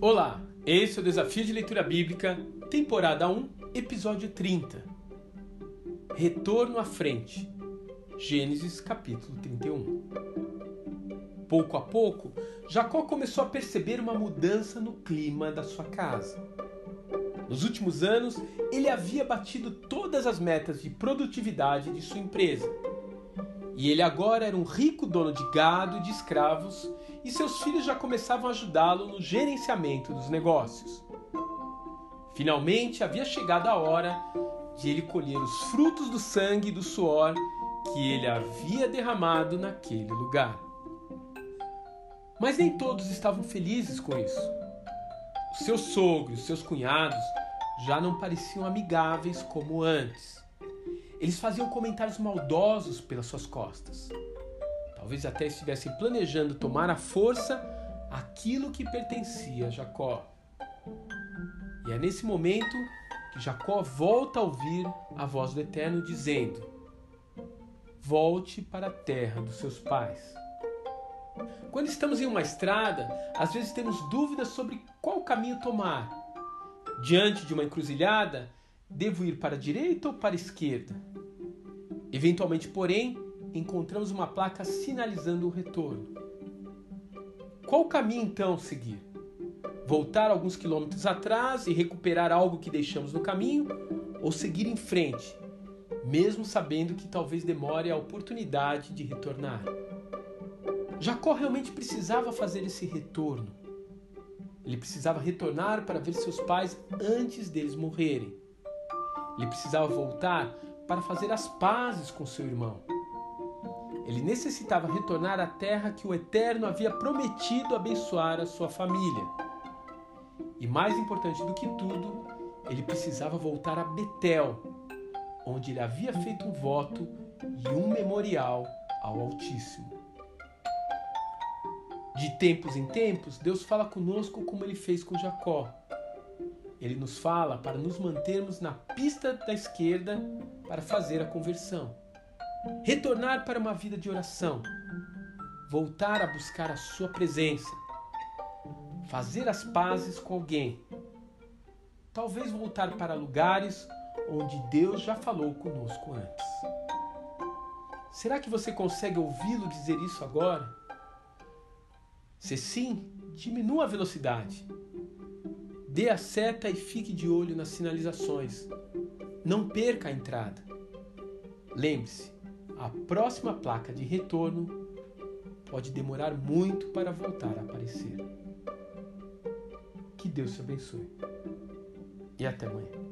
Olá, esse é o Desafio de Leitura Bíblica, temporada 1, episódio 30. Retorno à frente. Gênesis capítulo 31. Pouco a pouco, Jacó começou a perceber uma mudança no clima da sua casa. Nos últimos anos, ele havia batido todas as metas de produtividade de sua empresa. E ele agora era um rico dono de gado e de escravos, e seus filhos já começavam a ajudá-lo no gerenciamento dos negócios. Finalmente havia chegado a hora de ele colher os frutos do sangue e do suor que ele havia derramado naquele lugar. Mas nem todos estavam felizes com isso. Os seus sogros, seus cunhados, já não pareciam amigáveis como antes. Eles faziam comentários maldosos pelas suas costas. Talvez até estivessem planejando tomar à força aquilo que pertencia a Jacó. E é nesse momento que Jacó volta a ouvir a voz do Eterno dizendo: Volte para a terra dos seus pais. Quando estamos em uma estrada, às vezes temos dúvidas sobre qual caminho tomar Diante de uma encruzilhada, devo ir para a direita ou para a esquerda? Eventualmente, porém, encontramos uma placa sinalizando o retorno. Qual caminho então seguir? Voltar alguns quilômetros atrás e recuperar algo que deixamos no caminho ou seguir em frente, mesmo sabendo que talvez demore a oportunidade de retornar? Jacó realmente precisava fazer esse retorno ele precisava retornar para ver seus pais antes deles morrerem. Ele precisava voltar para fazer as pazes com seu irmão. Ele necessitava retornar à terra que o Eterno havia prometido abençoar a sua família. E mais importante do que tudo, ele precisava voltar a Betel, onde ele havia feito um voto e um memorial ao Altíssimo. De tempos em tempos, Deus fala conosco como ele fez com Jacó. Ele nos fala para nos mantermos na pista da esquerda para fazer a conversão. Retornar para uma vida de oração. Voltar a buscar a sua presença. Fazer as pazes com alguém. Talvez voltar para lugares onde Deus já falou conosco antes. Será que você consegue ouvi-lo dizer isso agora? Se sim, diminua a velocidade. Dê a seta e fique de olho nas sinalizações. Não perca a entrada. Lembre-se, a próxima placa de retorno pode demorar muito para voltar a aparecer. Que Deus te abençoe. E até amanhã.